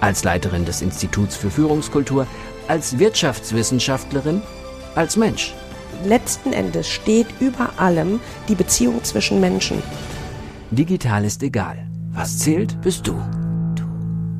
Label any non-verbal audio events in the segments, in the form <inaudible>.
als Leiterin des Instituts für Führungskultur, als Wirtschaftswissenschaftlerin, als Mensch. Letzten Endes steht über allem die Beziehung zwischen Menschen. Digital ist egal. Was zählt, bist du.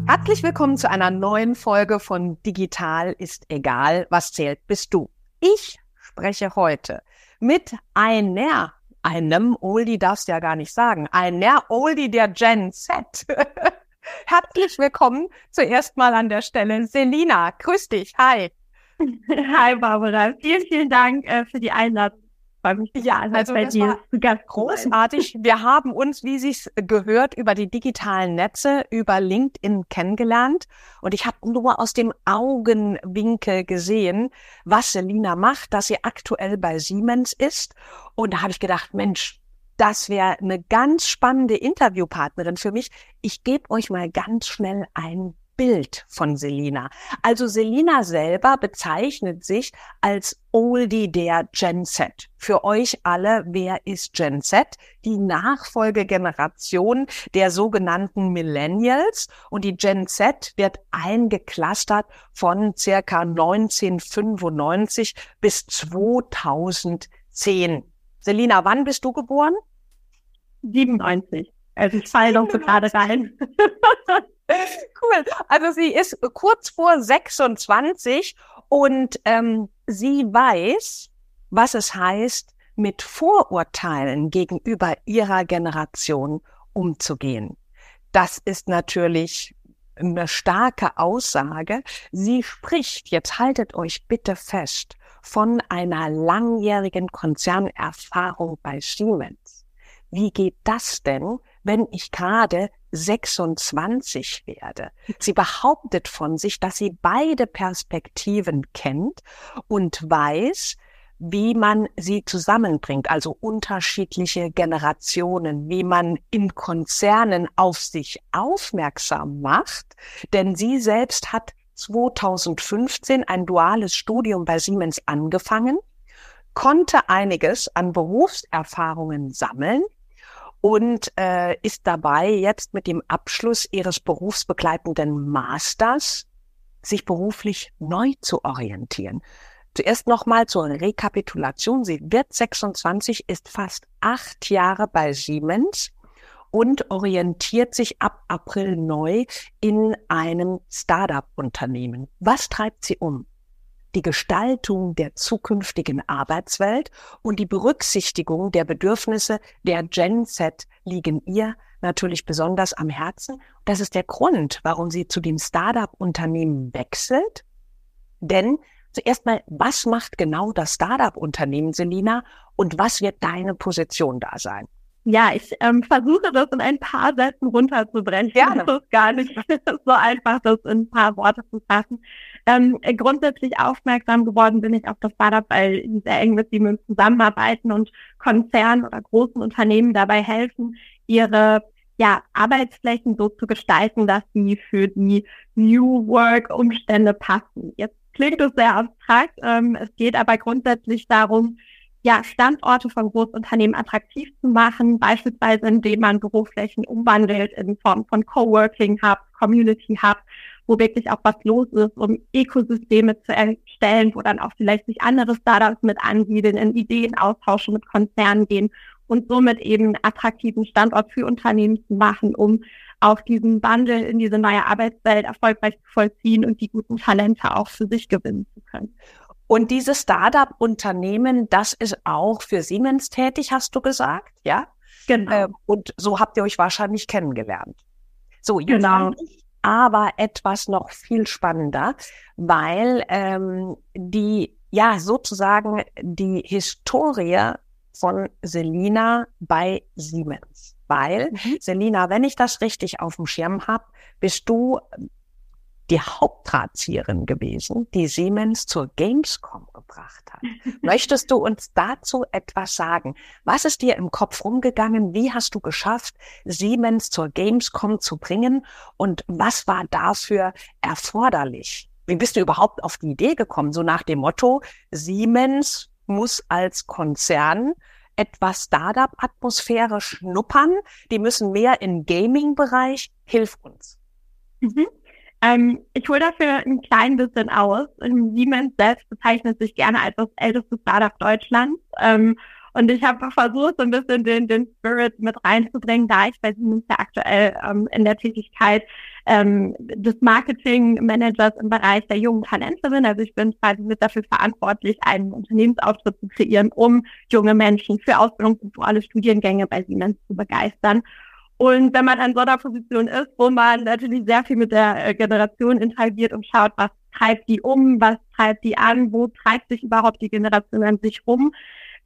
Herzlich willkommen zu einer neuen Folge von Digital ist egal. Was zählt, bist du. Ich spreche heute mit einer einem Oldie darfst du ja gar nicht sagen, einer Oldie der Gen Z. <laughs> Herzlich willkommen zuerst mal an der Stelle. Selina, grüß dich. Hi. <laughs> Hi, Barbara. Vielen, vielen Dank äh, für die Einladung. Ja, also bei dir. Ganz großartig. Wir haben uns, wie sich's gehört, über die digitalen Netze, über LinkedIn kennengelernt. Und ich habe nur aus dem Augenwinkel gesehen, was Selina macht, dass sie aktuell bei Siemens ist. Und da habe ich gedacht, Mensch, das wäre eine ganz spannende Interviewpartnerin für mich. Ich gebe euch mal ganz schnell ein Bild von Selina. Also Selina selber bezeichnet sich als Oldie der Gen Z. Für euch alle, wer ist Gen Z? Die Nachfolgegeneration der sogenannten Millennials. Und die Gen Z wird eingeklustert von circa 1995 bis 2010. Selina, wann bist du geboren? 97. Also ich falle doch so gerade rein. <laughs> cool. Also sie ist kurz vor 26 und ähm, sie weiß, was es heißt, mit Vorurteilen gegenüber ihrer Generation umzugehen. Das ist natürlich eine starke Aussage. Sie spricht, jetzt haltet euch bitte fest, von einer langjährigen Konzernerfahrung bei Siemens. Wie geht das denn, wenn ich gerade 26 werde? Sie behauptet von sich, dass sie beide Perspektiven kennt und weiß, wie man sie zusammenbringt, also unterschiedliche Generationen, wie man in Konzernen auf sich aufmerksam macht. Denn sie selbst hat 2015 ein duales Studium bei Siemens angefangen, konnte einiges an Berufserfahrungen sammeln und äh, ist dabei jetzt mit dem Abschluss ihres berufsbegleitenden Masters sich beruflich neu zu orientieren. Zuerst nochmal zur Rekapitulation. Sie wird 26, ist fast acht Jahre bei Siemens und orientiert sich ab April neu in einem Startup-Unternehmen. Was treibt sie um? Die Gestaltung der zukünftigen Arbeitswelt und die Berücksichtigung der Bedürfnisse der Gen Z liegen ihr natürlich besonders am Herzen. Das ist der Grund, warum sie zu dem Startup-Unternehmen wechselt. Denn zuerst mal, was macht genau das Startup-Unternehmen, Selina, und was wird deine Position da sein? Ja, ich ähm, versuche das in ein paar Sätzen runterzubrechen. Gerne. Das ist gar nicht <laughs> so einfach, das in ein paar Worte zu fassen. Ähm, grundsätzlich aufmerksam geworden bin ich auf das Startup, weil die sehr eng mit Siemens zusammenarbeiten und Konzernen oder großen Unternehmen dabei helfen, ihre ja, Arbeitsflächen so zu gestalten, dass sie für die New Work Umstände passen. Jetzt klingt es sehr abstrakt. Ähm, es geht aber grundsätzlich darum, ja, Standorte von Großunternehmen attraktiv zu machen, beispielsweise indem man Büroflächen umwandelt in Form von Coworking Hubs, Community Hubs, wo wirklich auch was los ist, um Ökosysteme zu erstellen, wo dann auch vielleicht sich andere Startups mit ansiedeln, in Ideen austauschen, mit Konzernen gehen und somit eben einen attraktiven Standort für Unternehmen zu machen, um auch diesen Wandel in diese neue Arbeitswelt erfolgreich zu vollziehen und die guten Talente auch für sich gewinnen zu können. Und dieses Startup-Unternehmen, das ist auch für Siemens tätig, hast du gesagt, ja? Genau. Äh, und so habt ihr euch wahrscheinlich kennengelernt. So, jetzt genau. aber etwas noch viel spannender, weil ähm, die, ja, sozusagen die Historie von Selina bei Siemens. Weil, mhm. Selina, wenn ich das richtig auf dem Schirm habe, bist du die Hauptdrahtzieherin gewesen, die Siemens zur Gamescom gebracht hat. Möchtest du uns dazu etwas sagen? Was ist dir im Kopf rumgegangen? Wie hast du geschafft, Siemens zur Gamescom zu bringen? Und was war dafür erforderlich? Wie bist du überhaupt auf die Idee gekommen? So nach dem Motto, Siemens muss als Konzern etwas Startup-Atmosphäre schnuppern. Die müssen mehr im Gaming-Bereich. Hilf uns. Mhm. Ähm, ich hole dafür ein klein bisschen aus. Siemens selbst bezeichnet sich gerne als das älteste Startup Deutschlands. Ähm, und ich habe versucht, so ein bisschen den, den Spirit mit reinzubringen, da ich bei Siemens ja aktuell ähm, in der Tätigkeit ähm, des Marketing-Managers im Bereich der jungen Talente bin. Also ich bin quasi mit dafür verantwortlich, einen Unternehmensauftritt zu kreieren, um junge Menschen für Ausbildungs- und duale Studiengänge bei Siemens zu begeistern. Und wenn man an so einer Position ist, wo man natürlich sehr viel mit der äh, Generation interagiert und schaut, was treibt die um, was treibt die an, wo treibt sich überhaupt die Generation an sich rum,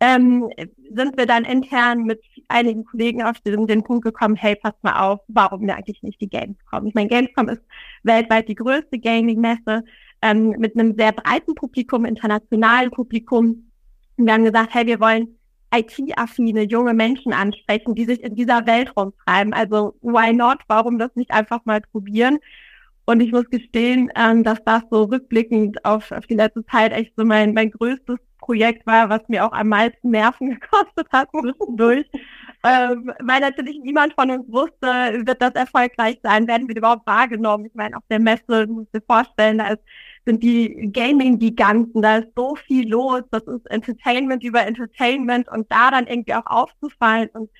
ähm, sind wir dann intern mit einigen Kollegen auf den, den Punkt gekommen, hey, pass mal auf, warum wir eigentlich nicht die Gamescom? Ich meine, Gamescom ist weltweit die größte Gaming-Messe ähm, mit einem sehr breiten Publikum, internationalen Publikum. Und wir haben gesagt, hey, wir wollen IT-affine junge Menschen ansprechen, die sich in dieser Welt rumtreiben. Also why not? Warum das nicht einfach mal probieren? Und ich muss gestehen, ähm, dass das so rückblickend auf, auf die letzte Zeit echt so mein, mein größtes Projekt war, was mir auch am meisten Nerven <laughs> gekostet hat zwischendurch. ähm, weil natürlich niemand von uns wusste, wird das erfolgreich sein, werden wir überhaupt wahrgenommen. Ich meine, auf der Messe, du musst dir vorstellen, da ist sind die Gaming-Giganten, da ist so viel los, das ist Entertainment über Entertainment und da dann irgendwie auch aufzufallen und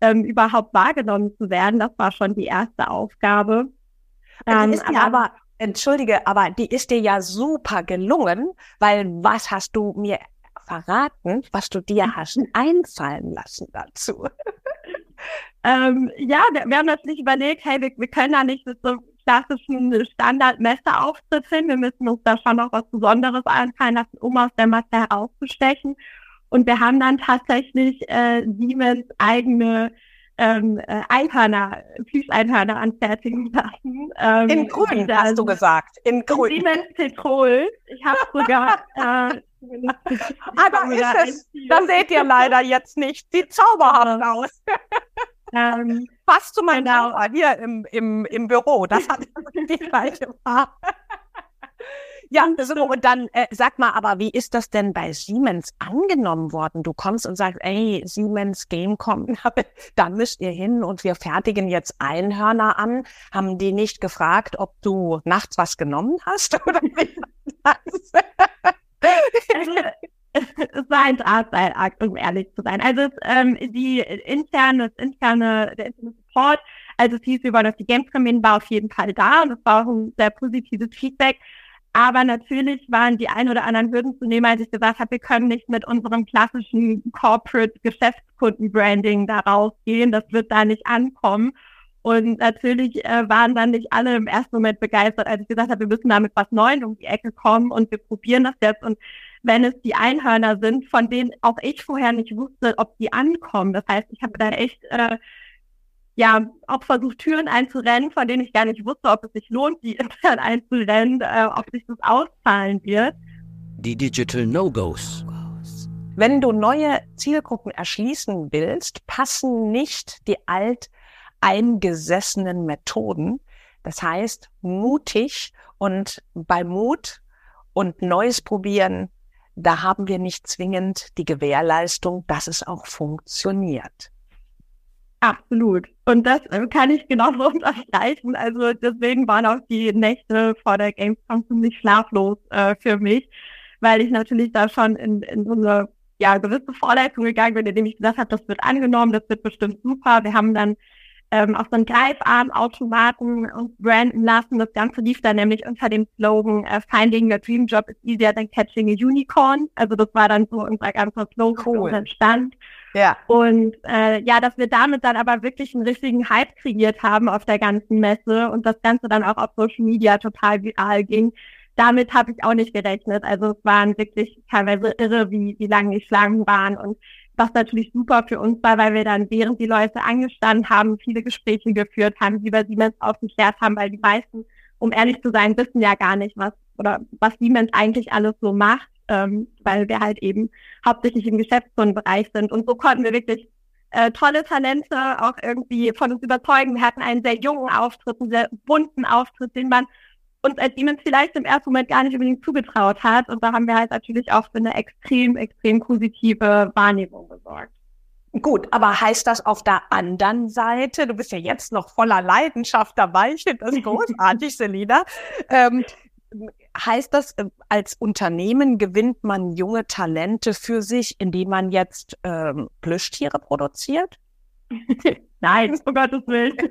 ähm, überhaupt wahrgenommen zu werden, das war schon die erste Aufgabe. Ähm, ist aber, aber, entschuldige, aber die ist dir ja super gelungen, weil was hast du mir verraten, was du dir hast <laughs> einfallen lassen dazu? ähm, ja, wir haben natürlich überlegt, hey, wir, wir können da nicht so klassischen Standard-Messeauftritt hin. Wir müssen uns da schon noch was Besonderes einfallen lassen, um aus der Masse herauszustechen. Und wir haben dann tatsächlich äh, Siemens eigene ähm, äh, Einhörner, Plüscheinhörner anfertigen lassen. Ähm, in grün, dann, hast du gesagt. In grün. Siemens Petrol. Ich habe sogar... <laughs> äh, Aber ist es, das seht ihr leider jetzt nicht. Sieht zauberhaft aus. <laughs> <laughs> Ähm, <laughs> Fast zu meinem genau. hier im, im, im Büro. Das hat <laughs> <laughs> die gleiche Farbe. Ja, so, und dann äh, sag mal, aber wie ist das denn bei Siemens angenommen worden? Du kommst und sagst, ey, Siemens Gamecom, da müsst ihr hin und wir fertigen jetzt Einhörner an. Haben die nicht gefragt, ob du nachts was genommen hast? Oder wie das? Also, es war ein Drahtseilakt, um ehrlich zu sein. Also ähm, die interne, das interne, der interne Support, also es hieß, wir wollen auf die Gamescom war auf jeden Fall da und es war auch ein sehr positives Feedback. Aber natürlich waren die ein oder anderen Hürden zu nehmen, als ich gesagt habe, wir können nicht mit unserem klassischen Corporate Geschäftskunden-Branding da rausgehen. Das wird da nicht ankommen. Und natürlich äh, waren dann nicht alle im ersten Moment begeistert, als ich gesagt habe, wir müssen da mit was Neuem um die Ecke kommen und wir probieren das jetzt. Und wenn es die Einhörner sind, von denen auch ich vorher nicht wusste, ob die ankommen. Das heißt, ich habe da echt äh, ja auch versucht, Türen einzurennen, von denen ich gar nicht wusste, ob es sich lohnt, die <laughs> intern einzurennen, äh, ob sich das auszahlen wird. Die Digital No-Gos. Wenn du neue Zielgruppen erschließen willst, passen nicht die alt eingesessenen Methoden. Das heißt, mutig und bei Mut und Neues probieren da haben wir nicht zwingend die Gewährleistung, dass es auch funktioniert. Absolut. Und das äh, kann ich genau <laughs> so unterstreichen. Also deswegen waren auch die Nächte vor der Gamescom ziemlich schlaflos äh, für mich, weil ich natürlich da schon in, in so eine ja, gewisse Vorleistung gegangen bin, indem ich gesagt habe, das wird angenommen, das wird bestimmt super. Wir haben dann ähm, auf so einen Greifarmautomaten uns branden lassen. Das Ganze lief dann nämlich unter dem Slogan äh, Finding your Dream Job is easier than catching a unicorn. Also das war dann so unser ganzer Slogan, cool. entstand. Ja. Und äh, ja, dass wir damit dann aber wirklich einen richtigen Hype kreiert haben auf der ganzen Messe und das Ganze dann auch auf Social Media total viral ging. Damit habe ich auch nicht gerechnet. Also es waren wirklich teilweise irre, wie, wie lange die Schlangen waren und was natürlich super für uns war, weil wir dann, während die Leute angestanden haben, viele Gespräche geführt haben, die über Siemens aufgeklärt haben, weil die meisten um ehrlich zu sein, wissen ja gar nicht, was oder was Siemens eigentlich alles so macht, ähm, weil wir halt eben hauptsächlich im Geschäftskundenbereich sind. Und so konnten wir wirklich äh, tolle Talente auch irgendwie von uns überzeugen. Wir hatten einen sehr jungen Auftritt, einen sehr bunten Auftritt, den man uns als Siemens vielleicht im ersten Moment gar nicht unbedingt zugetraut hat. Und da haben wir halt natürlich auch für eine extrem, extrem positive Wahrnehmung gesorgt. Gut, aber heißt das auf der anderen Seite, du bist ja jetzt noch voller Leidenschaft dabei, ich finde das <laughs> großartig, Selina, ähm, heißt das, äh, als Unternehmen gewinnt man junge Talente für sich, indem man jetzt ähm, Plüschtiere produziert? <laughs> Nein, um Gottes Willen. <laughs>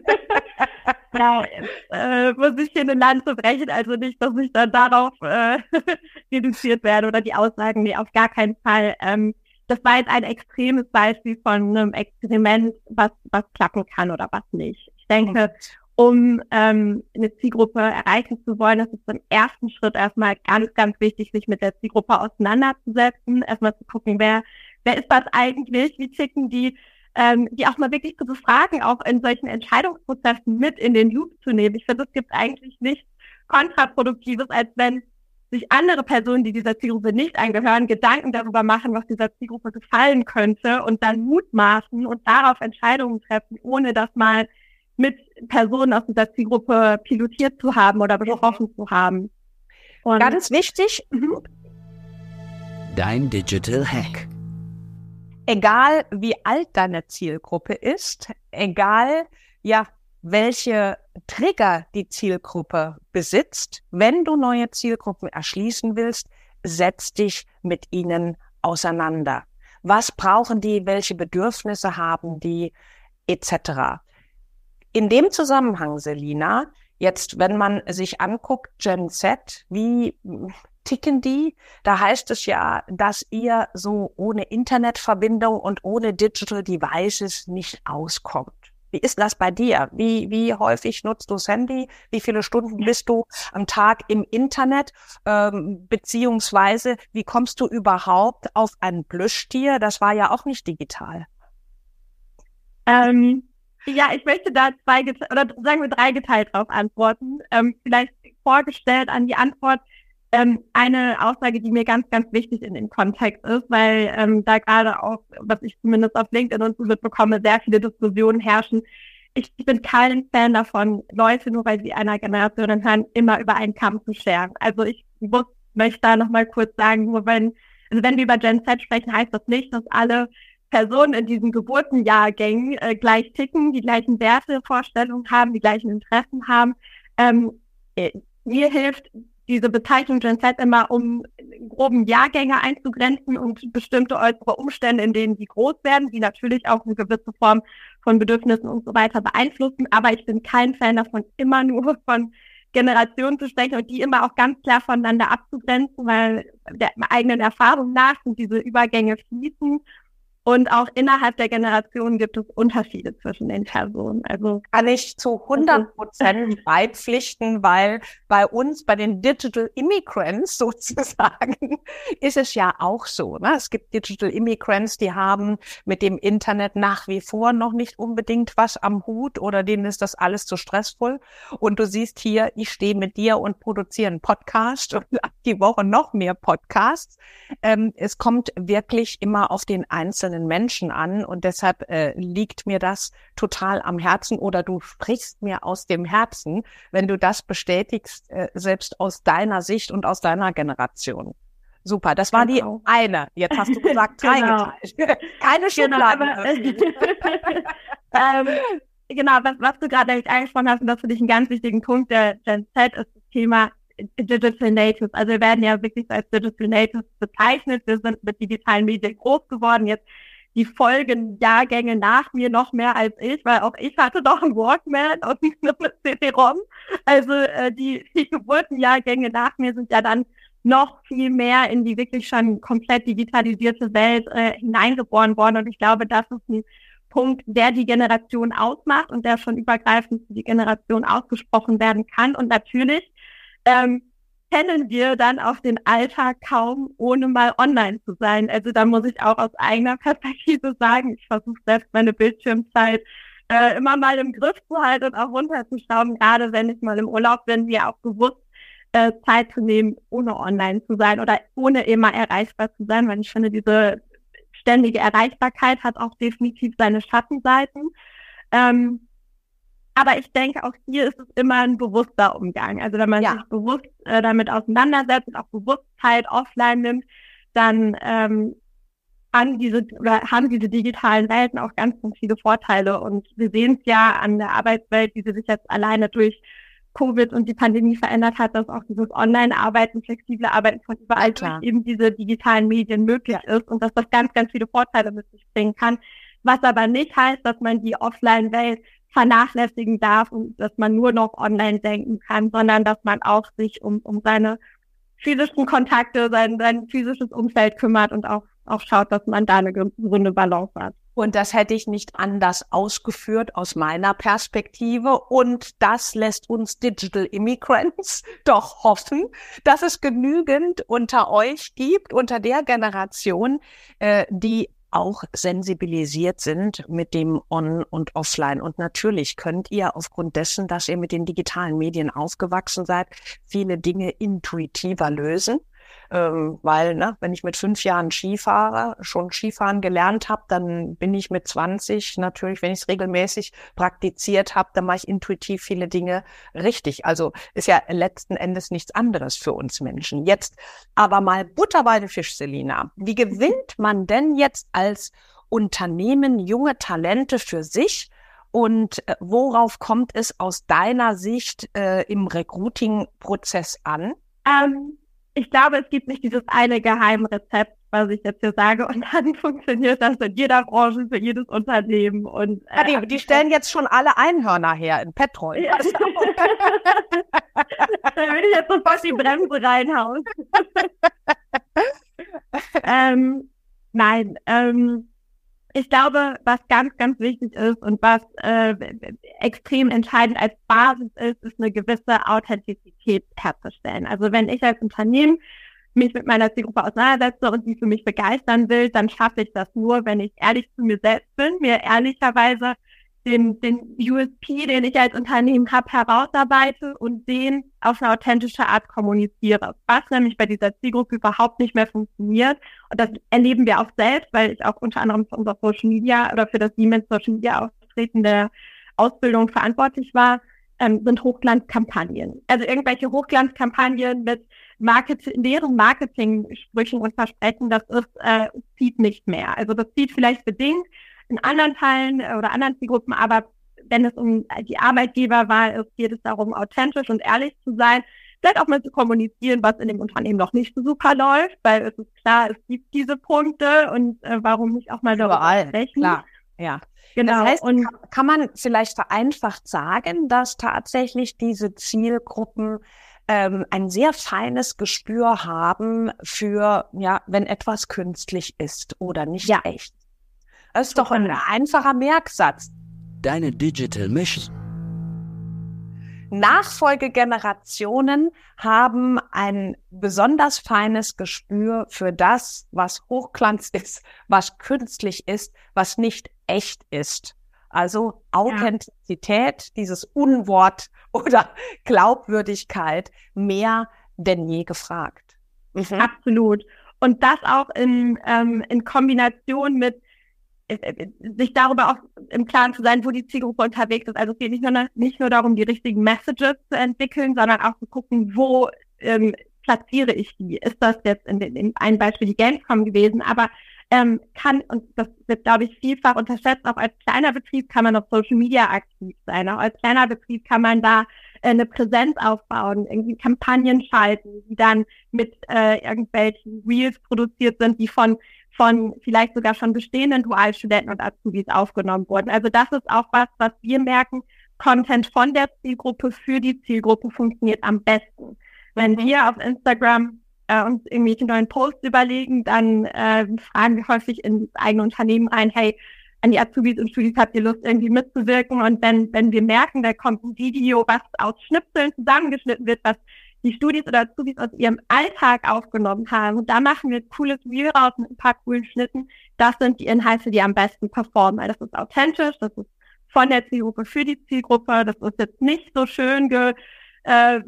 ja, äh, muss ich hier eine Lanze brechen, also nicht, dass ich dann darauf äh, <laughs> reduziert werde oder die Aussagen, nee, auf gar keinen Fall. Ähm, das war jetzt ein extremes Beispiel von einem Experiment, was, was klappen kann oder was nicht. Ich denke, um ähm, eine Zielgruppe erreichen zu wollen, ist es im ersten Schritt erstmal ganz, ganz wichtig, sich mit der Zielgruppe auseinanderzusetzen, erstmal zu gucken, wer, wer ist das eigentlich, wie ticken die, ähm, die auch mal wirklich zu befragen, auch in solchen Entscheidungsprozessen mit in den Loop zu nehmen. Ich finde, es gibt eigentlich nichts kontraproduktives, als wenn sich andere Personen, die dieser Zielgruppe nicht angehören, Gedanken darüber machen, was dieser Zielgruppe gefallen könnte und dann mutmaßen und darauf Entscheidungen treffen, ohne das mal mit Personen aus dieser Zielgruppe pilotiert zu haben oder besprochen zu haben. Und Ganz wichtig. Mhm. Dein Digital Hack. Egal wie alt deine Zielgruppe ist, egal ja welche Trigger die Zielgruppe besitzt, wenn du neue Zielgruppen erschließen willst, setz dich mit ihnen auseinander. Was brauchen die? Welche Bedürfnisse haben die? Etc. In dem Zusammenhang, Selina, jetzt, wenn man sich anguckt, Gen Z, wie ticken die? Da heißt es ja, dass ihr so ohne Internetverbindung und ohne Digital Devices nicht auskommt. Wie ist das bei dir? Wie, wie häufig nutzt du das Handy? Wie viele Stunden bist du am Tag im Internet? Ähm, beziehungsweise, wie kommst du überhaupt auf ein Plüschtier? Das war ja auch nicht digital. Ähm, ja, ich möchte da zwei oder sagen wir drei geteilt drauf antworten. Ähm, vielleicht vorgestellt an die Antwort ähm, eine Aussage, die mir ganz, ganz wichtig in dem Kontext ist, weil ähm, da gerade auch, was ich zumindest auf LinkedIn und so mitbekomme, sehr viele Diskussionen herrschen. Ich, ich bin kein Fan davon, Leute, nur weil sie einer Generation hören, immer über einen Kamm zu scheren. Also ich muss, möchte da nochmal kurz sagen, nur wenn, also wenn wir über Gen Z sprechen, heißt das nicht, dass alle Personen in diesen Geburtenjahrgängen äh, gleich ticken, die gleichen Werte, Vorstellungen haben, die gleichen Interessen haben. Ähm, äh, mir hilft diese Bezeichnung Gen Z immer, um groben Jahrgänge einzugrenzen und bestimmte äußere Umstände, in denen sie groß werden, die natürlich auch eine gewisse Form von Bedürfnissen und so weiter beeinflussen. Aber ich bin kein Fan davon, immer nur von Generationen zu sprechen und die immer auch ganz klar voneinander abzugrenzen, weil der eigenen Erfahrung nach sind diese Übergänge fließen und auch innerhalb der Generation gibt es Unterschiede zwischen den Personen. Also kann ich zu 100 Prozent <laughs> beipflichten, weil bei uns, bei den Digital Immigrants <laughs> sozusagen, ist es ja auch so. Ne? Es gibt Digital Immigrants, die haben mit dem Internet nach wie vor noch nicht unbedingt was am Hut oder denen ist das alles zu stressvoll. Und du siehst hier, ich stehe mit dir und produziere einen Podcast und <laughs> die Woche noch mehr Podcasts. Ähm, es kommt wirklich immer auf den einzelnen einzelnen Menschen an und deshalb äh, liegt mir das total am Herzen oder du sprichst mir aus dem Herzen, wenn du das bestätigst, äh, selbst aus deiner Sicht und aus deiner Generation. Super, das war genau. die eine. Jetzt hast du gesagt <laughs> drei genau. geteilt. <laughs> Keine genau, Schubladen. <laughs> ähm, genau, was, was du gerade angesprochen hast, und das finde ich einen ganz wichtigen Punkt der Gen Z, ist das Thema Digital Natives. Also wir werden ja wirklich als Digital Natives bezeichnet. Wir sind mit digitalen Medien groß geworden. Jetzt die Folgenjahrgänge nach mir noch mehr als ich, weil auch ich hatte doch einen Walkman <laughs> und eine CD-ROM. Also äh, die, die Geburtenjahrgänge nach mir sind ja dann noch viel mehr in die wirklich schon komplett digitalisierte Welt äh, hineingeboren worden. Und ich glaube, das ist ein Punkt, der die Generation ausmacht und der schon übergreifend für die Generation ausgesprochen werden kann. Und natürlich ähm, kennen wir dann auch den Alltag kaum, ohne mal online zu sein. Also da muss ich auch aus eigener Perspektive sagen, ich versuche selbst meine Bildschirmzeit äh, immer mal im Griff zu halten und auch runterzuschrauben, gerade wenn ich mal im Urlaub bin, mir auch bewusst äh, Zeit zu nehmen, ohne online zu sein oder ohne immer erreichbar zu sein, weil ich finde, diese ständige Erreichbarkeit hat auch definitiv seine Schattenseiten. Ähm, aber ich denke, auch hier ist es immer ein bewusster Umgang. Also wenn man ja. sich bewusst äh, damit auseinandersetzt und auch Bewusstheit offline nimmt, dann ähm, haben diese oder haben diese digitalen Welten auch ganz, ganz viele Vorteile. Und wir sehen es ja an der Arbeitswelt, wie sie sich jetzt alleine durch Covid und die Pandemie verändert hat, dass auch dieses Online-Arbeiten, flexible Arbeiten von überall durch eben diese digitalen Medien möglich ja. ist und dass das ganz, ganz viele Vorteile mit sich bringen kann. Was aber nicht heißt, dass man die Offline-Welt vernachlässigen darf und dass man nur noch online denken kann, sondern dass man auch sich um, um seine physischen Kontakte, sein, sein physisches Umfeld kümmert und auch auch schaut, dass man da eine gesunde Balance hat. Und das hätte ich nicht anders ausgeführt aus meiner Perspektive. Und das lässt uns Digital Immigrants <laughs> doch hoffen, dass es genügend unter euch gibt, unter der Generation, äh, die auch sensibilisiert sind mit dem On- und Offline. Und natürlich könnt ihr aufgrund dessen, dass ihr mit den digitalen Medien aufgewachsen seid, viele Dinge intuitiver lösen ähm, weil ne, wenn ich mit fünf Jahren Skifahre, schon Skifahren gelernt habe, dann bin ich mit 20 natürlich, wenn ich es regelmäßig praktiziert habe, dann mache ich intuitiv viele Dinge richtig. Also ist ja letzten Endes nichts anderes für uns Menschen. Jetzt aber mal Butter bei den Fisch, Selina. Wie gewinnt man denn jetzt als Unternehmen junge Talente für sich? Und äh, worauf kommt es aus deiner Sicht äh, im Recruiting-Prozess an? Ähm, ich glaube, es gibt nicht dieses eine Geheimrezept, was ich jetzt hier sage, und dann <laughs> funktioniert das in jeder Branche, für jedes Unternehmen. Und, äh, ja, die, die stellen jetzt schon alle Einhörner her in Petrol. Ja. <laughs> da würde ich jetzt sofort die Bremse reinhauen. <laughs> ähm, nein, ähm, ich glaube, was ganz, ganz wichtig ist und was äh, extrem entscheidend als Basis ist, ist eine gewisse Authentizität herzustellen. Also wenn ich als Unternehmen mich mit meiner Zielgruppe auseinandersetze und sie für mich begeistern will, dann schaffe ich das nur, wenn ich ehrlich zu mir selbst bin, mir ehrlicherweise den, den USP, den ich als Unternehmen habe, herausarbeite und den auf eine authentische Art kommuniziere. Was nämlich bei dieser Zielgruppe überhaupt nicht mehr funktioniert. Und das erleben wir auch selbst, weil ich auch unter anderem für unser Social Media oder für das Siemens Social Media auftretende Ausbildung verantwortlich war, ähm, sind Hochglanzkampagnen. Also irgendwelche Hochglanzkampagnen mit Marketing, deren Marketing-Sprüchen und Versprechen, das ist, äh, zieht nicht mehr. Also das zieht vielleicht bedingt, in anderen Teilen äh, oder anderen Zielgruppen, aber wenn es um die Arbeitgeberwahl ist, geht es darum, authentisch und ehrlich zu sein, vielleicht auch mal zu kommunizieren, was in dem Unternehmen noch nicht so super läuft, weil es ist klar, es gibt diese Punkte und äh, warum nicht auch mal darüber Überall, sprechen. Klar, ja. Genau. Das heißt, und kann, kann man vielleicht vereinfacht sagen, dass tatsächlich diese Zielgruppen ähm, ein sehr feines Gespür haben für, ja, wenn etwas künstlich ist oder nicht ja. echt. Das ist doch ein einfacher Merksatz. Deine Digital Mission. Nachfolgegenerationen haben ein besonders feines Gespür für das, was Hochglanz ist, was künstlich ist, was nicht echt ist. Also Authentizität, ja. dieses Unwort <laughs> oder Glaubwürdigkeit mehr denn je gefragt. Mhm. Absolut. Und das auch in, ähm, in Kombination mit sich darüber auch im Klaren zu sein, wo die Zielgruppe unterwegs ist. Also es geht nicht nur, nicht nur darum, die richtigen Messages zu entwickeln, sondern auch zu gucken, wo ähm, platziere ich die. Ist das jetzt in, in ein Beispiel die Gamescom gewesen, aber ähm, kann, und das wird, glaube ich, vielfach unterschätzt, auch als kleiner Betrieb kann man auf Social Media aktiv sein. Auch als kleiner Betrieb kann man da äh, eine Präsenz aufbauen, irgendwie Kampagnen schalten, die dann mit äh, irgendwelchen Reels produziert sind, die von von vielleicht sogar schon bestehenden Dualstudenten und Azubis aufgenommen wurden. Also das ist auch was, was wir merken, Content von der Zielgruppe für die Zielgruppe funktioniert am besten. Wenn mhm. wir auf Instagram äh, uns irgendwelche neuen Posts überlegen, dann äh, fragen wir häufig ins eigene Unternehmen rein, hey, an die Azubis und Studis habt ihr Lust, irgendwie mitzuwirken? Und wenn, wenn wir merken, da kommt ein Video, was aus Schnipseln zusammengeschnitten wird, was die Studis oder Azubis aus ihrem Alltag aufgenommen haben. Und da machen wir cooles Reel raus mit ein paar coolen Schnitten. Das sind die Inhalte, die am besten performen, weil das ist authentisch, das ist von der Zielgruppe für die Zielgruppe. Das ist jetzt nicht so schön ge, äh,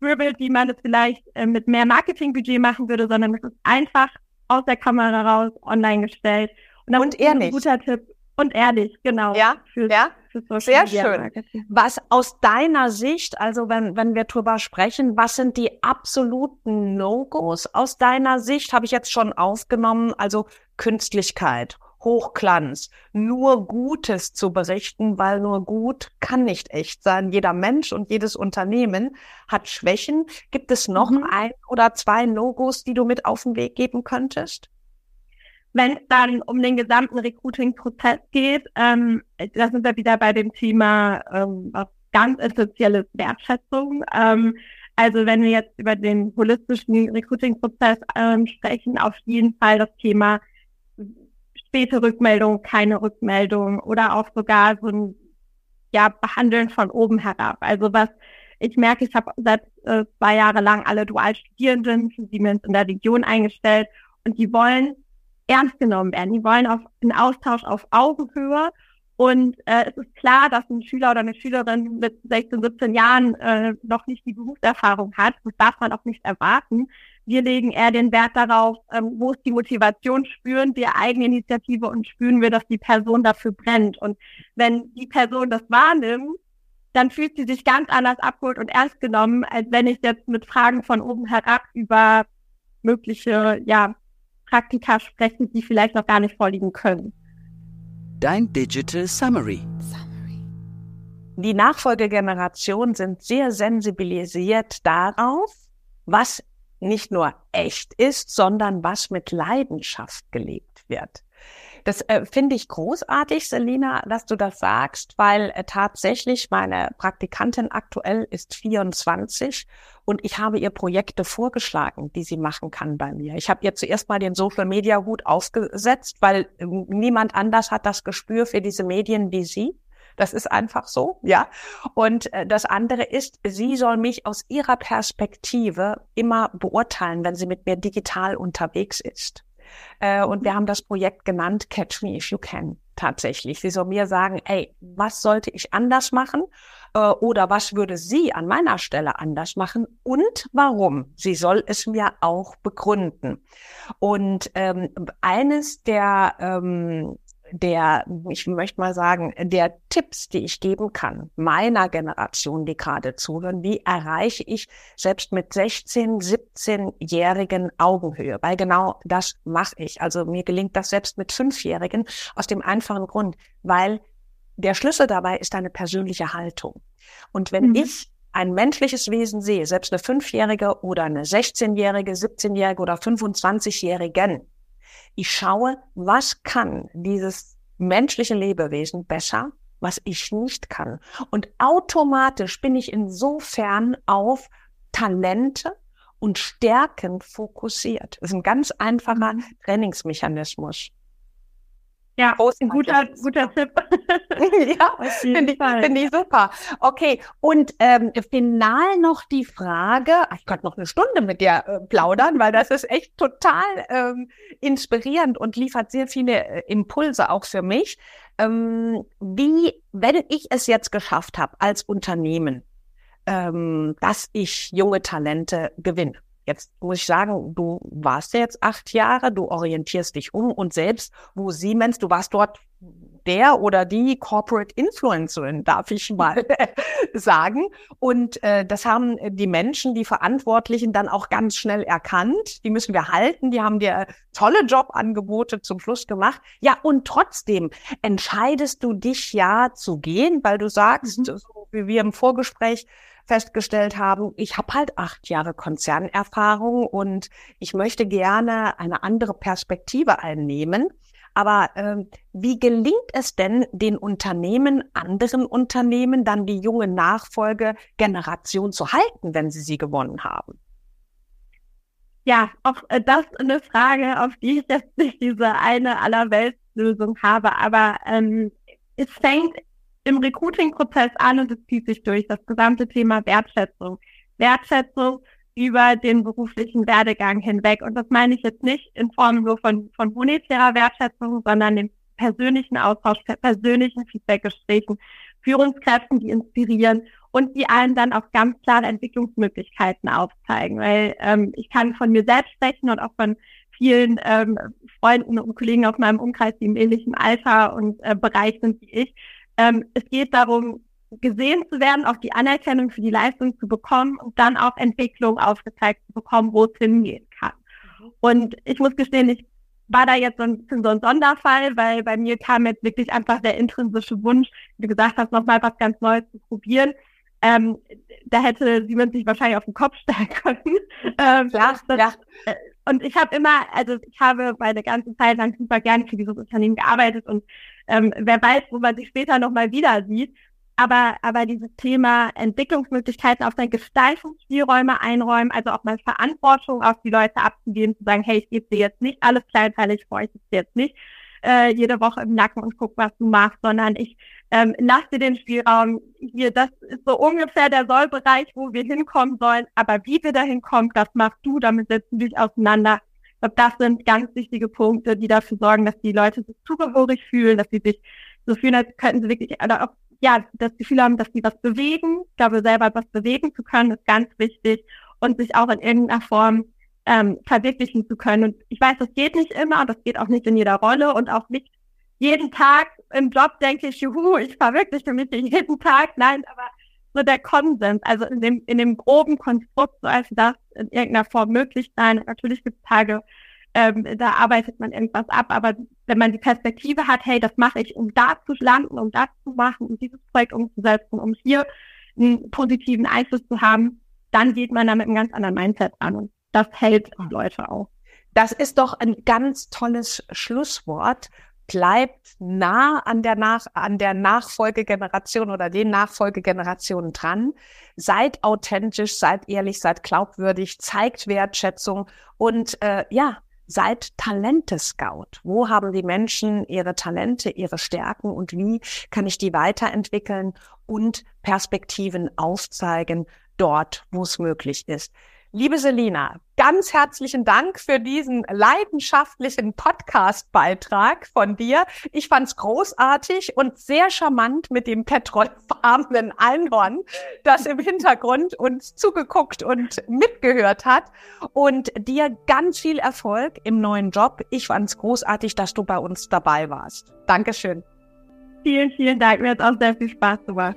wie man es vielleicht äh, mit mehr Marketingbudget machen würde, sondern es ist einfach aus der Kamera raus, online gestellt. Und, und ehrlich. Ein guter Tipp. Und ehrlich, genau. Ja, für, ja. Für Sehr schön. Was aus deiner Sicht, also wenn, wenn wir drüber sprechen, was sind die absoluten No-Gos aus deiner Sicht? Habe ich jetzt schon aufgenommen. Also Künstlichkeit, Hochglanz, nur Gutes zu berichten, weil nur gut kann nicht echt sein. Jeder Mensch und jedes Unternehmen hat Schwächen. Gibt es noch mhm. ein oder zwei Logos, die du mit auf den Weg geben könntest? Wenn es dann um den gesamten Recruiting-Prozess geht, ähm, da sind wir wieder bei dem Thema ähm, ganz essentielles Wertschätzung. Ähm, also wenn wir jetzt über den holistischen Recruiting-Prozess ähm, sprechen, auf jeden Fall das Thema späte Rückmeldung, keine Rückmeldung oder auch sogar so ein ja, Behandeln von oben herab. Also was ich merke, ich habe seit äh, zwei Jahre lang alle Dualstudierenden für Siemens in der Region eingestellt und die wollen ernst genommen werden. Die wollen auf einen Austausch auf Augenhöhe. Und äh, es ist klar, dass ein Schüler oder eine Schülerin mit 16, 17 Jahren äh, noch nicht die Berufserfahrung hat. Das darf man auch nicht erwarten. Wir legen eher den Wert darauf, ähm, wo ist die Motivation, spüren wir Eigeninitiative und spüren wir, dass die Person dafür brennt. Und wenn die Person das wahrnimmt, dann fühlt sie sich ganz anders abgeholt und ernst genommen, als wenn ich jetzt mit Fragen von oben herab über mögliche, ja, Praktika spreche, die vielleicht noch gar nicht vorliegen können. Dein Digital Summary. Die Nachfolgegenerationen sind sehr sensibilisiert darauf, was nicht nur echt ist, sondern was mit Leidenschaft gelebt wird. Das äh, finde ich großartig, Selina, dass du das sagst, weil äh, tatsächlich meine Praktikantin aktuell ist 24 und ich habe ihr Projekte vorgeschlagen, die sie machen kann bei mir. Ich habe ihr zuerst mal den Social Media Hut aufgesetzt, weil äh, niemand anders hat das Gespür für diese Medien wie sie. Das ist einfach so, ja. Und äh, das andere ist, sie soll mich aus ihrer Perspektive immer beurteilen, wenn sie mit mir digital unterwegs ist. Äh, und wir haben das Projekt genannt Catch Me If You Can tatsächlich. Sie soll mir sagen, ey, was sollte ich anders machen? Äh, oder was würde sie an meiner Stelle anders machen und warum? Sie soll es mir auch begründen. Und ähm, eines der ähm, der, ich möchte mal sagen, der Tipps, die ich geben kann, meiner Generation, die gerade zuhören, wie erreiche ich selbst mit 16, 17-jährigen Augenhöhe? Weil genau das mache ich. Also mir gelingt das selbst mit Fünfjährigen aus dem einfachen Grund, weil der Schlüssel dabei ist eine persönliche Haltung. Und wenn mhm. ich ein menschliches Wesen sehe, selbst eine Fünfjährige oder eine 16-Jährige, 17-Jährige oder 25-Jährigen, ich schaue, was kann dieses menschliche Lebewesen besser, was ich nicht kann. Und automatisch bin ich insofern auf Talente und Stärken fokussiert. Das ist ein ganz einfacher mhm. Trainingsmechanismus. Ja, ein guter, guter Tipp. <laughs> <laughs> ja, finde ich, find ich super. Okay, und ähm, final noch die Frage, ah, ich könnte noch eine Stunde mit dir äh, plaudern, weil das ist echt total ähm, inspirierend und liefert sehr viele äh, Impulse auch für mich. Ähm, wie, wenn ich es jetzt geschafft habe als Unternehmen, ähm, dass ich junge Talente gewinne, Jetzt muss ich sagen, du warst ja jetzt acht Jahre, du orientierst dich um und selbst, wo Siemens, du warst dort der oder die Corporate Influencerin, darf ich mal <laughs> <laughs> sagen. Und äh, das haben die Menschen, die Verantwortlichen dann auch ganz schnell erkannt. Die müssen wir halten. Die haben dir tolle Jobangebote zum Schluss gemacht. Ja, und trotzdem entscheidest du dich ja zu gehen, weil du sagst, mhm. so wie wir im Vorgespräch festgestellt haben, ich habe halt acht Jahre Konzernerfahrung und ich möchte gerne eine andere Perspektive einnehmen. Aber äh, wie gelingt es denn den Unternehmen, anderen Unternehmen, dann die junge Nachfolgegeneration zu halten, wenn sie sie gewonnen haben? Ja, auch äh, das eine Frage, auf die ich jetzt nicht diese eine Allerweltslösung habe. Aber ähm, es fängt im Recruiting-Prozess an und es zieht sich durch das gesamte Thema Wertschätzung. Wertschätzung über den beruflichen Werdegang hinweg. Und das meine ich jetzt nicht in Form nur von, von monetärer Wertschätzung, sondern den persönlichen Austausch, persönlichen Feedbackgesprächen, Führungskräften, die inspirieren und die allen dann auch ganz klare Entwicklungsmöglichkeiten aufzeigen. Weil ähm, ich kann von mir selbst sprechen und auch von vielen ähm, Freunden und Kollegen aus meinem Umkreis, die im ähnlichen Alter und äh, Bereich sind wie ich. Ähm, es geht darum, gesehen zu werden, auch die Anerkennung für die Leistung zu bekommen und dann auch Entwicklung aufgezeigt zu bekommen, wo es hingehen kann. Mhm. Und ich muss gestehen, ich war da jetzt so ein bisschen so ein Sonderfall, weil bei mir kam jetzt wirklich einfach der intrinsische Wunsch, wie du gesagt hast, nochmal was ganz Neues zu probieren. Ähm, da hätte Siemens sich wahrscheinlich auf den Kopf stellen <laughs> können. ähm, ja, das, ja. Und ich habe immer, also ich habe meine ganze Zeit lang super gerne für dieses Unternehmen gearbeitet und ähm, wer weiß, wo man sich später nochmal wieder sieht. Aber, aber dieses Thema Entwicklungsmöglichkeiten auf seine Gestaltungsspielräume einräumen, also auch mal Verantwortung auf die Leute abzugeben, zu sagen, hey, ich gebe dir jetzt nicht alles kleinteilig vor, ich sitze jetzt nicht äh, jede Woche im Nacken und guck, was du machst, sondern ich ähm, lass dir den Spielraum. Hier, das ist so ungefähr der Sollbereich, wo wir hinkommen sollen. Aber wie wir da hinkommen, das machst du, damit setzen wir dich auseinander. Ich glaube, das sind ganz wichtige Punkte, die dafür sorgen, dass die Leute sich zugehörig fühlen, dass sie sich so fühlen, als könnten sie wirklich, oder auch ja, das Gefühl haben, dass sie was bewegen. Ich glaube, selber was bewegen zu können, ist ganz wichtig und sich auch in irgendeiner Form ähm, verwirklichen zu können. Und ich weiß, das geht nicht immer und das geht auch nicht in jeder Rolle und auch nicht jeden Tag im Job denke ich, juhu, ich verwirkliche mich jeden Tag. Nein, aber so der Konsens, also in dem, in dem groben Konstrukt, so als das in irgendeiner Form möglich sein. Natürlich gibt es Tage, ähm, da arbeitet man irgendwas ab, aber wenn man die Perspektive hat, hey, das mache ich, um da zu landen, um das zu machen, um dieses Projekt umzusetzen, um hier einen positiven Einfluss zu haben, dann geht man da mit einem ganz anderen Mindset an und das hält Leute auch. Das ist doch ein ganz tolles Schlusswort. Bleibt nah an der, Nach an der Nachfolgegeneration oder den Nachfolgegenerationen dran. Seid authentisch, seid ehrlich, seid glaubwürdig, zeigt Wertschätzung und äh, ja, seid Talente-Scout. Wo haben die Menschen ihre Talente, ihre Stärken und wie kann ich die weiterentwickeln und Perspektiven aufzeigen dort, wo es möglich ist. Liebe Selina, ganz herzlichen Dank für diesen leidenschaftlichen Podcast-Beitrag von dir. Ich fand's großartig und sehr charmant mit dem petrolfarbenen Einhorn, das im Hintergrund uns zugeguckt und mitgehört hat. Und dir ganz viel Erfolg im neuen Job. Ich fand's großartig, dass du bei uns dabei warst. Dankeschön. Vielen, vielen Dank. Mir hat auch sehr viel Spaß gemacht.